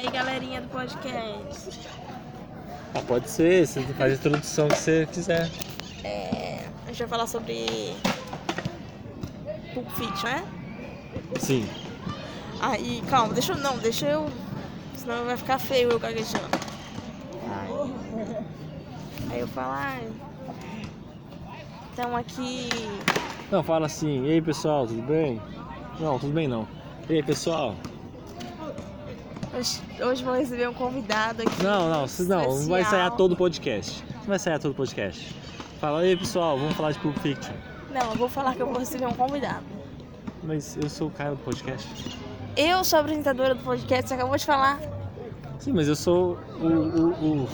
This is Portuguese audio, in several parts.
aí, galerinha do podcast? Ah, pode ser, você faz a introdução que você quiser. É, a gente vai falar sobre Pulp Fiction, né? Sim. Aí, calma, deixa eu. Não, deixa eu. Senão vai ficar feio eu gaguejando. Aí, aí eu falo, ai. Então aqui. Não, fala assim, e aí pessoal, tudo bem? Não, tudo bem não. E aí pessoal? Hoje, vou receber um convidado aqui. Não, não, não, não vai sair todo o podcast. Não vai sair todo o podcast. Fala, aí pessoal, vamos falar de Pulp Fiction. Não, eu vou falar que eu vou receber um convidado. Mas eu sou o cara do podcast. Eu sou a apresentadora do podcast, você acabou de falar. Sim, mas eu sou o, o, o,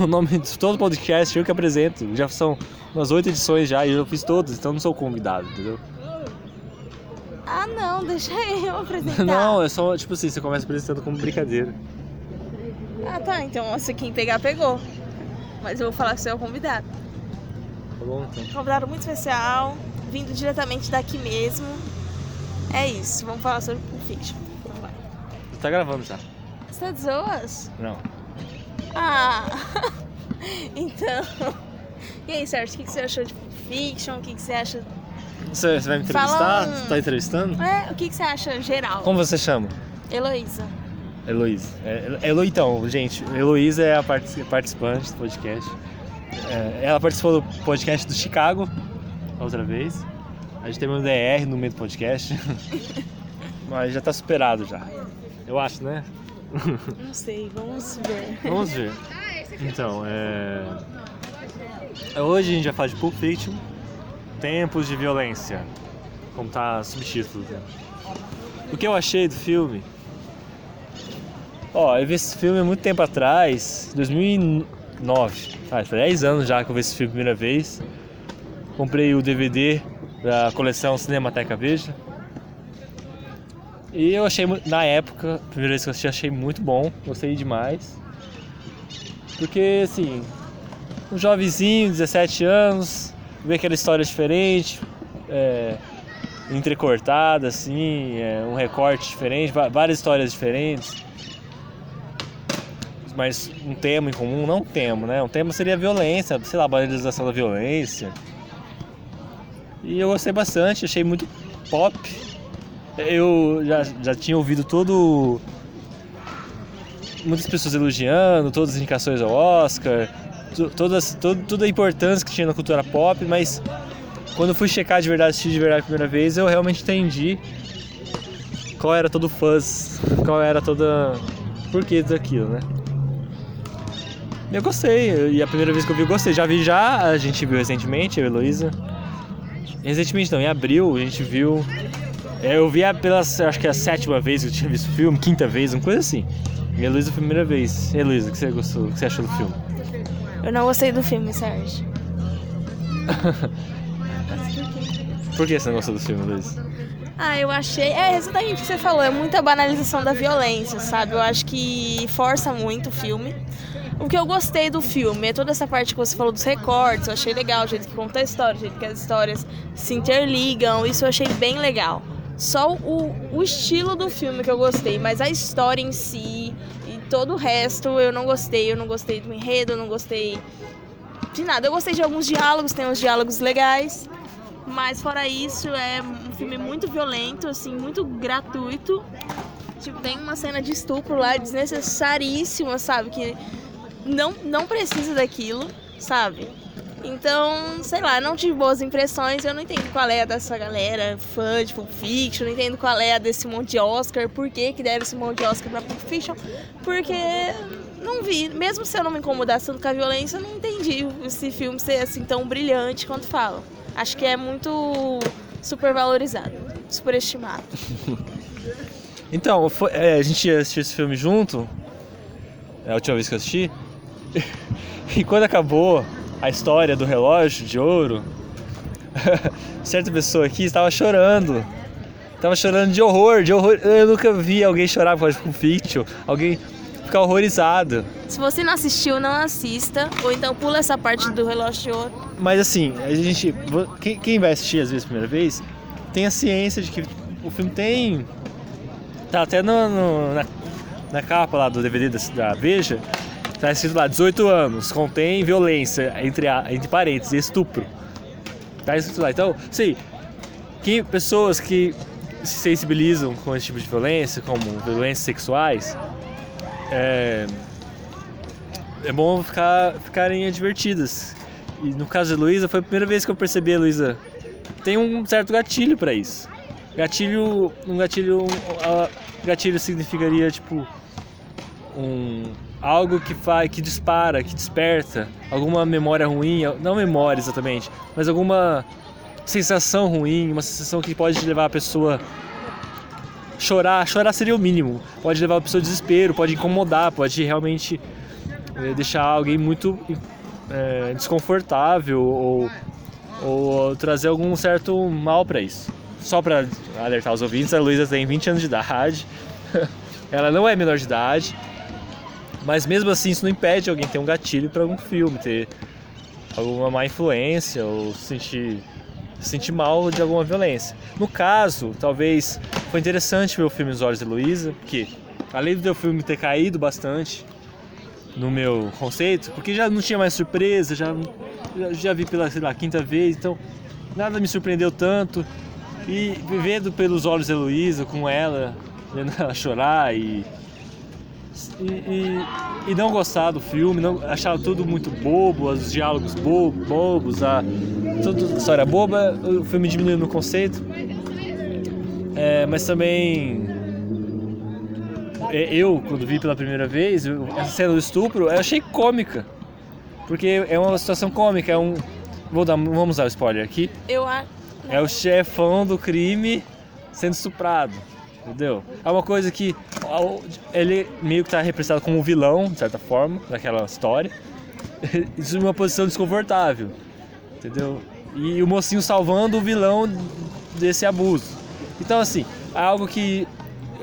o nome de todo podcast, eu que apresento. Já são umas oito edições já e eu fiz todas, então não sou convidado, entendeu? Ah, não, deixa eu apresentar. Não, é só, tipo assim, você começa apresentando como brincadeira. Ah, tá, então se quem pegar, pegou. Mas eu vou falar que você é o convidado. Tá bom, então. Convidado muito especial, vindo diretamente daqui mesmo. É isso, vamos falar sobre Pulp Fiction. Vamos lá. Tá gravando já. Você tá de zoas? Não. Ah, então. E aí, Sérgio, o que você achou de Pulp Fiction? O que que você acha. Você, você vai me entrevistar? Fala um- Você tá entrevistando? É, o que que você acha geral? Como você chama? Heloísa. Heloísa. É, então, gente, Heloísa é a partici- participante do podcast. É, ela participou do podcast do Chicago, a outra vez. A gente teve um DR no meio do podcast. Mas já tá superado já. Eu acho, né? Não sei, vamos ver. Vamos ver. Então, é... Hoje a gente vai falar de Pulp Fiction, Tempos de Violência, como tá subtítulo. né? O que eu achei do filme? Ó, eu vi esse filme há muito tempo atrás, 2009. Ah, foi 10 anos já que eu vi esse filme a primeira vez. Comprei o DVD da coleção Cinemateca Veja. E eu achei, na época, a primeira vez que eu assisti, achei muito bom, gostei demais. Porque, assim, um jovenzinho, 17 anos, ver aquela história diferente, é, entrecortada, assim, é, um recorte diferente, várias histórias diferentes. Mas um tema em comum, não um tema, né? Um tema seria violência, sei lá, banalização da violência. E eu gostei bastante, achei muito pop. Eu já, já tinha ouvido todo. Muitas pessoas elogiando, todas as indicações ao Oscar, todas, todo, toda a importância que tinha na cultura pop, mas quando fui checar de verdade, assistir de verdade a primeira vez, eu realmente entendi qual era todo o fuzz, qual era toda. porquê daquilo, né? Eu gostei, e a primeira vez que eu vi, eu gostei. Já vi já, a gente viu recentemente, eu e. Recentemente não, em abril a gente viu. é, Eu vi pela, acho que é a sétima vez que eu tinha visto o filme, quinta vez, uma coisa assim. E a Heloísa a primeira vez. E o que você gostou? O que você achou do filme? Eu não gostei do filme, Sérgio. Por que você não gostou do filme, Heloísa? Ah, eu achei. É exatamente o que você falou, é muita banalização da violência, sabe? Eu acho que força muito o filme. O que eu gostei do filme é toda essa parte que você falou dos recortes, eu achei legal, o jeito que conta a história, o jeito que as histórias se interligam, isso eu achei bem legal. Só o, o estilo do filme que eu gostei, mas a história em si todo o resto eu não gostei. Eu não gostei do enredo, eu não gostei de nada. Eu gostei de alguns diálogos, tem uns diálogos legais. Mas fora isso, é um filme muito violento, assim, muito gratuito. Tipo, tem uma cena de estupro lá desnecessaríssima, sabe? Que não, não precisa daquilo, sabe? Então, sei lá, não tive boas impressões. Eu não entendo qual é a dessa galera fã de Pulp Fiction, não entendo qual é a desse monte de Oscar, por que, que deram esse monte de Oscar pra Pulp Fiction, porque não vi. Mesmo se eu não me incomodasse tanto com a violência, eu não entendi esse filme ser assim tão brilhante quanto falam. Acho que é muito supervalorizado, superestimado. Então, foi- é, a gente assistiu esse filme junto, é a última vez que eu assisti. E quando acabou a história do relógio de ouro, certa pessoa aqui estava chorando. Tava chorando de horror, de horror. Eu nunca vi alguém chorar por causa de Fiction, alguém ficar horrorizado. Se você não assistiu, não assista, ou então pula essa parte do relógio de ouro. Mas assim, a gente. Quem, quem vai assistir às vezes a primeira vez tem a ciência de que o filme tem. Tá até no, no- na, na capa lá do DVD da, da Veja, tá escrito lá 18 anos, contém violência, entre, entre parênteses, estupro. Tá escrito lá. Então, sei, que pessoas que se sensibilizam com esse tipo de violência, como violências sexuais, é, é bom ficar, ficarem advertidas. E no caso de Luísa, foi a primeira vez que eu percebi a Luísa tem um certo gatilho para isso. Gatilho, um gatilho, um, gatilho significaria tipo um algo que faz, que dispara, que desperta alguma memória ruim, não memória exatamente, mas alguma sensação ruim, uma sensação que pode levar a pessoa chorar, chorar seria o mínimo, pode levar a pessoa a desespero, pode incomodar, pode realmente é, deixar alguém muito é, desconfortável ou, ou trazer algum certo mal para isso. Só para alertar os ouvintes, a Luísa tem 20 anos de idade, ela não é menor de idade, mas mesmo assim isso não impede alguém ter um gatilho para algum filme, ter alguma má influência ou se sentir, se sentir mal de alguma violência. No caso, talvez foi interessante ver o filme Os Olhos de Luísa, porque além do filme ter caído bastante no meu conceito, porque já não tinha mais surpresa, já, já vi pela lá, quinta vez, então nada me surpreendeu tanto. E vivendo pelos olhos de Luísa, com ela, vendo ela chorar e e, e, e, não gostar do filme, não, achar tudo muito bobo, os diálogos bobo, bobos, a tudo história boba, o filme diminuiu no conceito. É, mas também é, eu, quando vi pela primeira vez, essa cena do estupro, eu achei cômica. Porque é uma situação cômica, é um. Vou dar, vamos usar o spoiler aqui. Eu É o chefão do crime sendo estuprado. Entendeu? É uma coisa que ele meio que está representado como um vilão, de certa forma, daquela história. Isso em uma posição desconfortável. Entendeu? E o mocinho salvando o vilão desse abuso. Então, assim, é algo que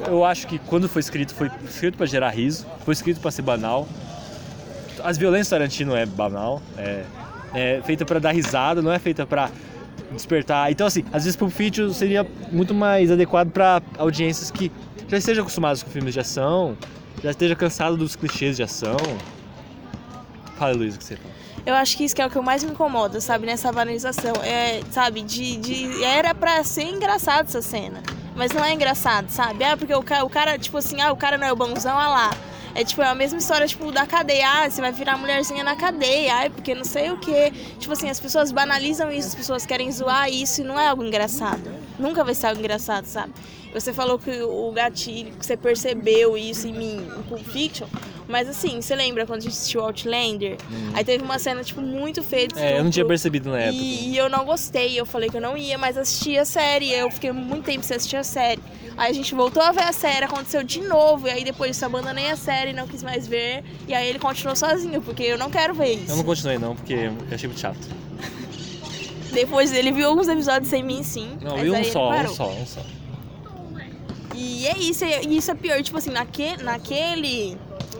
eu acho que quando foi escrito, foi escrito para gerar riso, foi escrito para ser banal. As violências Tarantino é banal, é, é feita para dar risada, não é feita para despertar. Então, assim, às vezes Pulp Fiction seria muito mais adequado para audiências que já estejam acostumadas com filmes de ação, já esteja cansado dos clichês de ação. Fala, Luiz, o que você fala. Eu acho que isso que é o que mais me incomoda, sabe, nessa banalização. É, sabe, de, de. Era pra ser engraçado essa cena. Mas não é engraçado, sabe? Ah, porque o o cara, tipo assim, ah, o cara não é o bonzão, ah lá. É tipo, é a mesma história, tipo, da cadeia. Ah, você vai virar mulherzinha na cadeia. Ai, porque não sei o quê. Tipo assim, as pessoas banalizam isso, as pessoas querem zoar isso e não é algo engraçado. Nunca vai ser algo engraçado, sabe? Você falou que o gatilho, que você percebeu isso em mim, em Pulp Fiction. Mas assim, você lembra quando a gente assistiu Outlander? Hum. Aí teve uma cena, tipo, muito feia. É, eu não tinha percebido na época. E, e, eu não gostei. Eu falei que eu não ia mais assistir a série. Eu fiquei muito tempo sem assistir a série. Aí a gente voltou a ver a série, aconteceu de novo. E aí depois disso abandonei a série, não quis mais ver. E aí ele continuou sozinho, porque eu não quero ver isso. Eu não continuei não, porque eu achei muito chato. Depois ele viu alguns episódios sem mim, sim. Não, viu um só, um só, um só. E é isso, e isso é pior, tipo assim, naque, naquele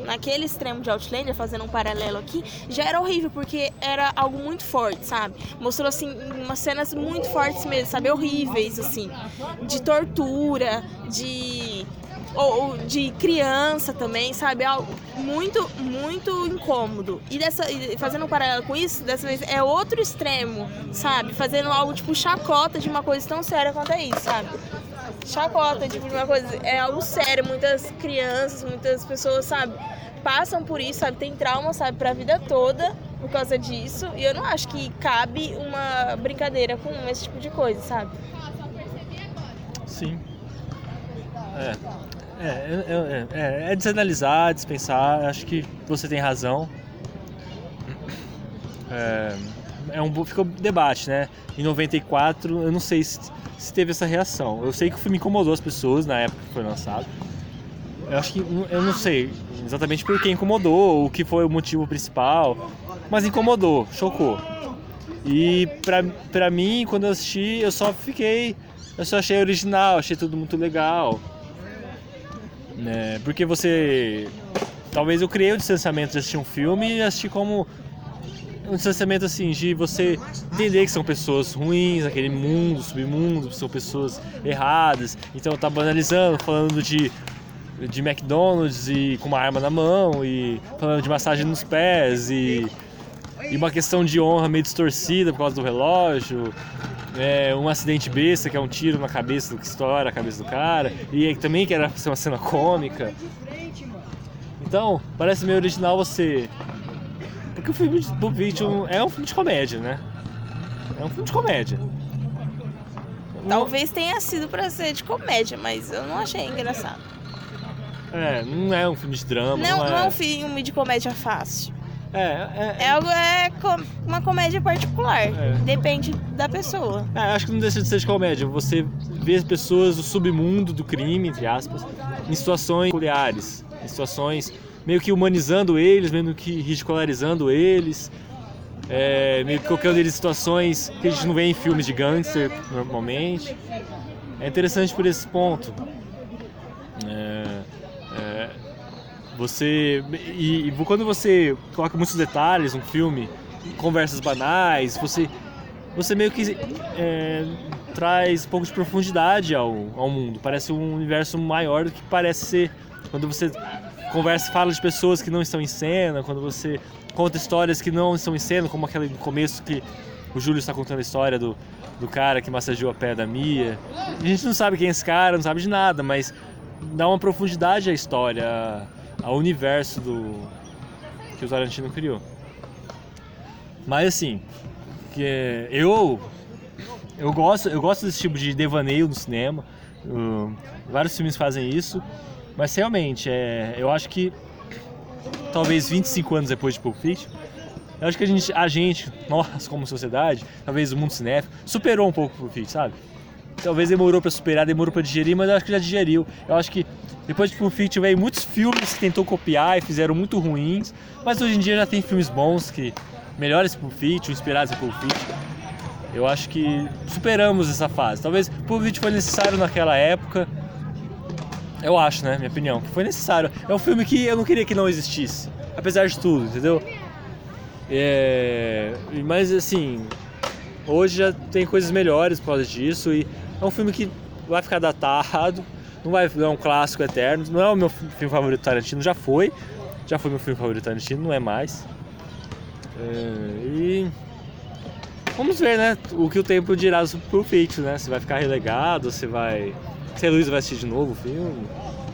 naquele extremo de Outlander, fazendo um paralelo aqui, já era horrível, porque era algo muito forte, sabe? Mostrou, assim, umas cenas muito fortes mesmo, sabe? Horríveis, assim. De tortura, de. Ou, de criança também, sabe? Algo muito, muito incômodo. E dessa, fazendo um paralelo com isso, dessa vez é outro extremo, sabe? Fazendo algo tipo chacota de uma coisa tão séria quanto é isso, sabe? chacota, tipo, de uma coisa. É algo sério. Muitas crianças, muitas pessoas, sabe, passam por isso, sabe, tem trauma, sabe, pra vida toda por causa disso. E eu não acho que cabe uma brincadeira com esse tipo de coisa, sabe? Sim. É. É, é, é, é desanalisar, dispensar. Acho que você tem razão. É, é um ficou debate, né? Em 94, eu não sei se se teve essa reação. Eu sei que filme incomodou as pessoas na época que foi lançado. Eu acho que eu não sei exatamente por que incomodou, o que foi o motivo principal, mas incomodou, chocou. E pra, pra mim, quando eu assisti, eu só fiquei. Eu só achei original, achei tudo muito legal. Né? Porque você. Talvez eu criei o distanciamento de assistir um filme e assistir como um distanciamento assim de você entender que são pessoas ruins, aquele mundo, submundo, são pessoas erradas. Então tá banalizando, falando de de McDonald's e com uma arma na mão e falando de massagem nos pés e, e uma questão de honra meio distorcida por causa do relógio. É, um acidente besta que é um tiro na cabeça do que estoura a cabeça do cara e também que era ser uma cena cômica. Então, parece meio original você. Porque o filme de Fiction é um filme de comédia, né? É um filme de comédia. Talvez tenha sido pra ser de comédia, mas eu não achei engraçado. É, não é um filme de drama. Não, não, não é é um filme de comédia fácil. É, é, É algo é co- uma comédia particular. É. Depende da pessoa. É, acho que não deixa de ser de comédia. Você vê as pessoas do submundo do crime, entre aspas, em situações peculiares, em situações meio que humanizando eles, meio que ridicularizando eles, é, meio que colocando eles em situações que a gente não vê em filmes de gangster normalmente. É interessante por esse ponto. É, é, você e, e quando você coloca muitos detalhes num filme, conversas banais, você você meio que é, traz um pouco de profundidade ao, ao mundo. Parece um universo maior do que parece ser quando você conversa, fala de pessoas que não estão em cena, quando você conta histórias que não estão em cena, como aquele começo que o Júlio está contando a história do, do cara que massageou a pé da Mia. A gente não sabe quem é esse cara, não sabe de nada, mas dá uma profundidade à história, ao universo do que o Tarantino criou. Mas assim, que eu eu gosto eu gosto desse tipo de devaneio no cinema. Uh, vários filmes fazem isso, mas realmente é, eu acho que talvez 25 anos depois de Pulp Fiction, eu acho que a gente, a gente, nós como sociedade, talvez o mundo cinéfilo, superou um pouco o Pulp Fiction, sabe? Talvez demorou pra superar, demorou pra digerir, mas eu acho que já digeriu. Eu acho que depois de Pulp Fiction veio muitos filmes que tentou copiar e fizeram muito ruins, mas hoje em dia já tem filmes bons que melhores Pulp Fiction, inspirados em Pulp Fiction. Eu acho que superamos essa fase. Talvez Pulp Fiction foi necessário naquela época. Eu acho, né? Minha opinião, que foi necessário. É um filme que eu não queria que não existisse, apesar de tudo, entendeu? É... Mas assim, hoje já tem coisas melhores por causa disso e é um filme que vai ficar datado, não vai não é um clássico eterno, não é o meu filme favorito do Tarantino, já foi, já foi meu filme favorito do Tarantino, não é mais. É, E vamos ver, né, o que o tempo dirá sobre Pulp Fiction, né? Se vai ficar relegado, se vai, se a Luísa vai assistir de novo o filme.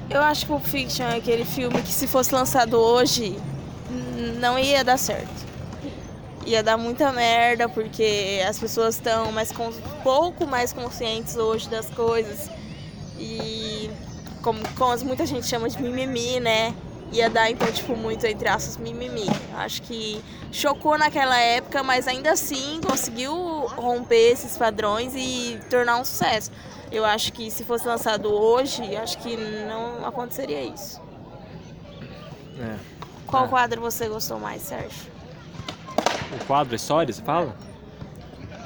Eu acho que Pulp Fiction é aquele filme que se fosse lançado hoje, não ia dar certo. Ia dar muita merda, porque as pessoas estão mais com, pouco mais conscientes hoje das coisas. E como, como as- muita gente chama de mimimi, né? Ia dar, então, tipo, muito entre aspas, mimimi. Acho que chocou naquela época, mas ainda assim conseguiu romper esses padrões e tornar um sucesso. Eu acho que se fosse lançado hoje, acho que não aconteceria isso. É. Qual É. quadro você gostou mais, Sérgio? O quadro, a história, você fala?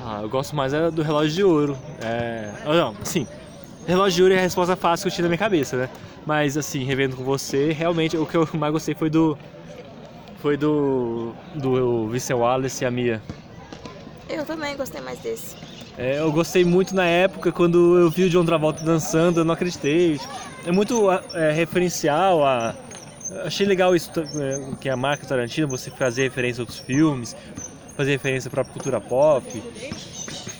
Ah, eu gosto mais é do relógio de ouro. É... ah, Não, sim. Relógio de ouro é a resposta fácil que eu tinha na minha cabeça, né? Mas assim, revendo com você, realmente o que eu mais gostei foi do. Foi do. Do Vincent Wallace e a Mia. Eu também gostei mais desse. É, eu gostei muito na época quando eu vi o John Travolta dançando, eu não acreditei. É muito é, referencial a. Achei legal isso é, que a marca Tarantino, você fazer referência a outros filmes, fazer referência à própria cultura pop.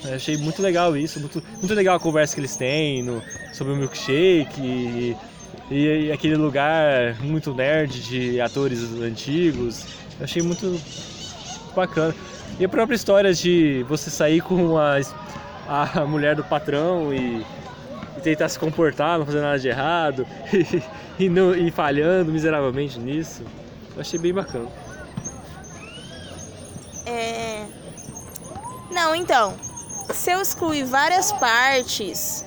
Eu achei muito legal isso, muito, muito legal a conversa que eles têm no, sobre o milkshake e, e, e aquele lugar muito nerd de atores antigos. Eu achei muito bacana. E a própria história de você sair com a, a mulher do patrão e, e tentar se comportar, não fazer nada de errado e, e, e falhando miseravelmente nisso. Eu achei bem bacana. É... Não, então. Se eu excluir várias partes,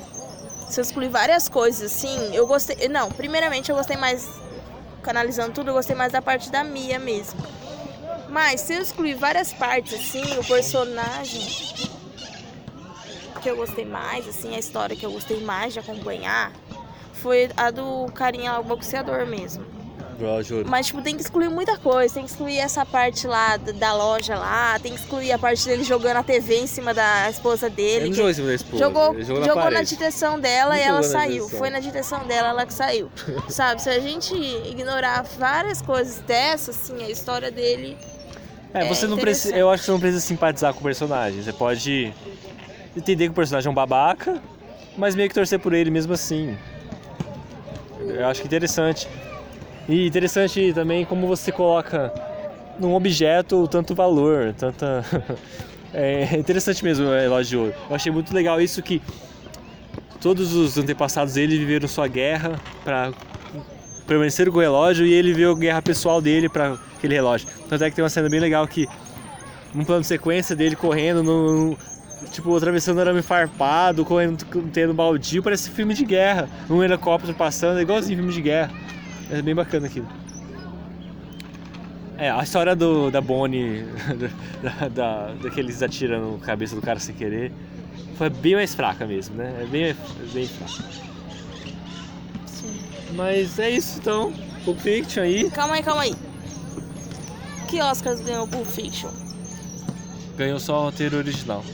se eu excluir várias coisas assim, eu gostei. Não, primeiramente eu gostei mais. Canalizando tudo, eu gostei mais da parte da Mia mesmo. Mas se eu excluir várias partes, assim, o personagem que eu gostei mais, assim, a história que eu gostei mais de acompanhar foi a do carinha boxeador mesmo. De ouro. Mas, tipo, tem que excluir muita coisa. Tem que excluir essa parte lá da- loja lá. Tem que excluir a parte dele jogando a TV em cima da esposa Ele dele. não que- jogou em cima da esposa. Jogou, ele jogou na jogou na direção dela Não e ela saiu. direção. Foi na direção dela, ela que saiu. Sabe? Se a gente ignorar várias coisas dessas, assim, a história dele. É, É você não precisa. Eu acho que você não precisa simpatizar com o personagem. Você pode entender que o personagem é um babaca, mas meio que torcer por ele mesmo assim. Eu acho que interessante. E interessante também como você coloca num objeto tanto valor, tanta. É interessante mesmo o relógio de ouro. Eu achei muito legal isso que todos os antepassados dele viveram sua guerra para permaneceram com o relógio e ele viu a guerra pessoal dele para aquele relógio. Tanto é que tem uma cena bem legal que um plano de sequência dele correndo no, no- tipo atravessando arame farpado, correndo tendo baldio, parece filme de guerra. Um helicóptero passando, é igualzinho filme de guerra. É bem bacana aquilo. É, a história do, da Bonnie, da, da, daqueles atiram na cabeça do cara sem querer, foi bem mais fraca mesmo, né? É bem, bem fraca. Mas é isso então. Pulp Fiction aí. Calma aí, calma aí. Que Oscars ganhou Pulp Fiction? Ganhou só o roteiro original.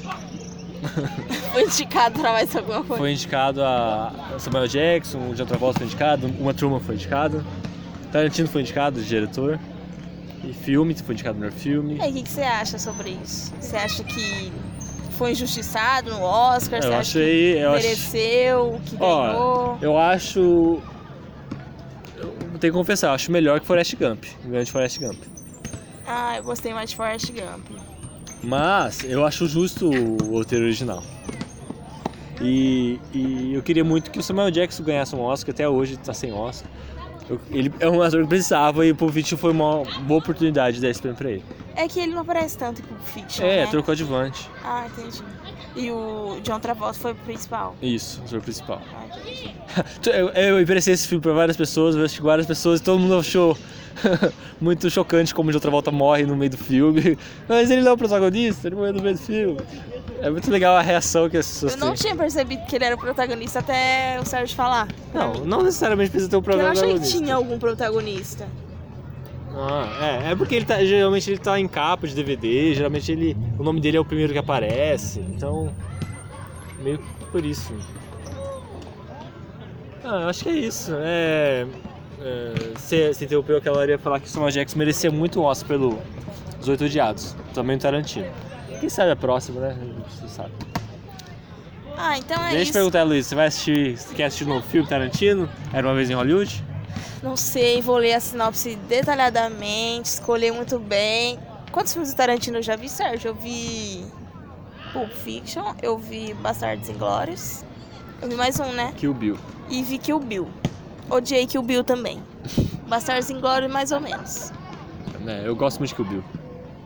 Foi indicado pra mais alguma coisa? Foi indicado a Samuel Jackson, o John Travolta foi indicado, uma Truman foi indicado, Tarantino foi indicado de diretor. E filme, foi indicado no melhor filme. E aí, o que, que você acha sobre isso? Você acha que foi injustiçado no Oscar? você Eu acha achei. que Eu acho, mereceu, que Ó, ganhou? eu acho. Eu tenho que confessar, eu acho melhor que Forrest Gump. O grande Forrest Gump. Ah, eu gostei mais de Forrest Gump. Mas eu acho justo o roteiro original. E, e eu queria muito que o Samuel Jackson ganhasse um Oscar, até hoje tá sem Oscar. Eu- ele é um ator que precisava e o Pulp Fiction foi uma boa oportunidade de dar esse prêmio pra ele. É que ele não aparece tanto em Pulp Fiction, É, né? trocou adjuvante. Ah, entendi. E o John Travolta foi o principal. Isso, o ator principal. Ah, entendi. Eu, eu emprestei esse filme pra várias pessoas, eu assisti várias pessoas e todo mundo achou muito chocante como o de outra volta morre no meio do filme. Mas ele não é o protagonista, ele morreu no meio do filme. É muito legal a reação que as pessoas Eu não têm. tinha percebido que ele era o protagonista até o Sérgio falar. Não, não necessariamente precisa ter um Porque eu não achei que protagonista. tinha algum protagonista. Ah, é, é porque ele tá, geralmente ele tá em capa de DVD, geralmente ele, o nome dele é o primeiro que aparece, então meio que por isso. Ah, eu acho que é isso. É, você, você interrompeu aquela hora ia falar que o Samuel Jackson merecia muito um Oscar pelo Os Oito Odiados, também o Tarantino. Quem sabe a próxima, né? Você sabe. Ah, então é Deixa eu isso. perguntar, Luiz, você vai assistir, você quer assistir um novo filme Tarantino? Era uma vez em Hollywood? Não sei, vou ler a sinopse detalhadamente, escolher muito bem. Quantos filmes do Tarantino eu já vi, Sérgio? Eu vi Pulp Fiction, eu vi Bastardos Inglórios. Eu vi mais um, né? Kill Bill. E vi Kill Bill. Odiei Kill Bill também. Bastardos Inglórios, mais ou menos. É, eu gosto muito de Kill Bill.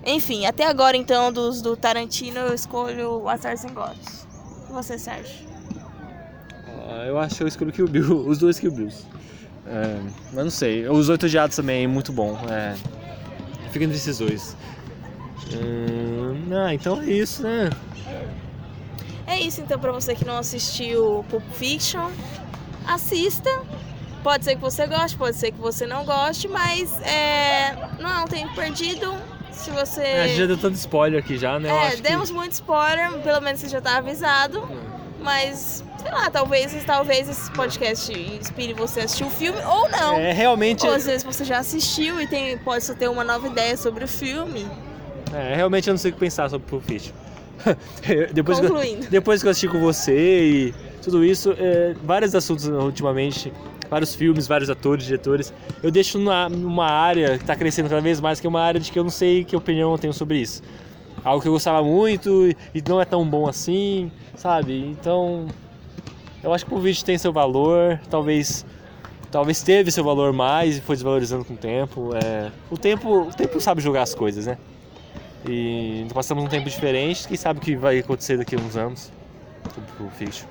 Enfim, até agora, então, dos do Tarantino, eu escolho Bastardos Inglórios. E você, Sérgio? Ah, eu acho que eu escolhi o Kill Bill, os dois Kill Bills. É, mas não sei, os Oito Odiados também, muito bom. É, fica entre esses dois. Hum, ah, então é isso, né? É isso, então, pra você que não assistiu Pulp Fiction, assista. Pode ser que você goste, pode ser que você não goste, mas é, não é um tempo perdido. Se você. É, a gente já deu tanto spoiler aqui já, né? É, acho que- demos muito spoiler, pelo menos você já tá avisado. Mas, sei lá, talvez, talvez esse podcast inspire você a assistir o filme ou não. É, realmente, Ou às vezes você já assistiu e tem, pode só ter uma nova ideia sobre o filme. é, realmente eu não sei o que pensar sobre Pulp Fiction. depois, que Concluindo. depois que eu assisti com você e tudo isso, é, vários assuntos ultimamente, vários filmes, vários atores, diretores, eu deixo numa, numa área que está crescendo cada vez mais, que é uma área de que eu não sei que opinião eu tenho sobre isso. Algo que eu gostava muito e não é tão bom assim, sabe? Então, eu acho que o vídeo tem seu valor, talvez talvez teve seu valor mais e foi desvalorizando com o tempo. É, o tempo, o tempo sabe jogar as coisas, né? E passamos um tempo diferente, quem sabe o que vai acontecer daqui a uns anos com o Fiction.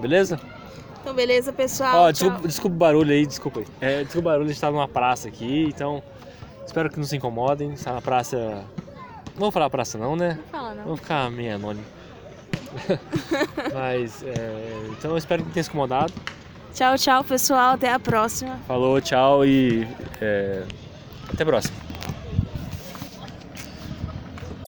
Beleza? Então, beleza, pessoal. Ó, tchau. desculpa, desculpa o barulho aí, desculpa aí. É, desculpa o barulho, a gente tá numa praça aqui, então espero que não se incomodem. Está na praça. Não vou falar praça não, né? Não fala, não. Vou ficar meio anônimo. Mas, é, então eu espero que não tenha se incomodado. Tchau, tchau, pessoal. Até a próxima. Falou, tchau e é, até a próxima.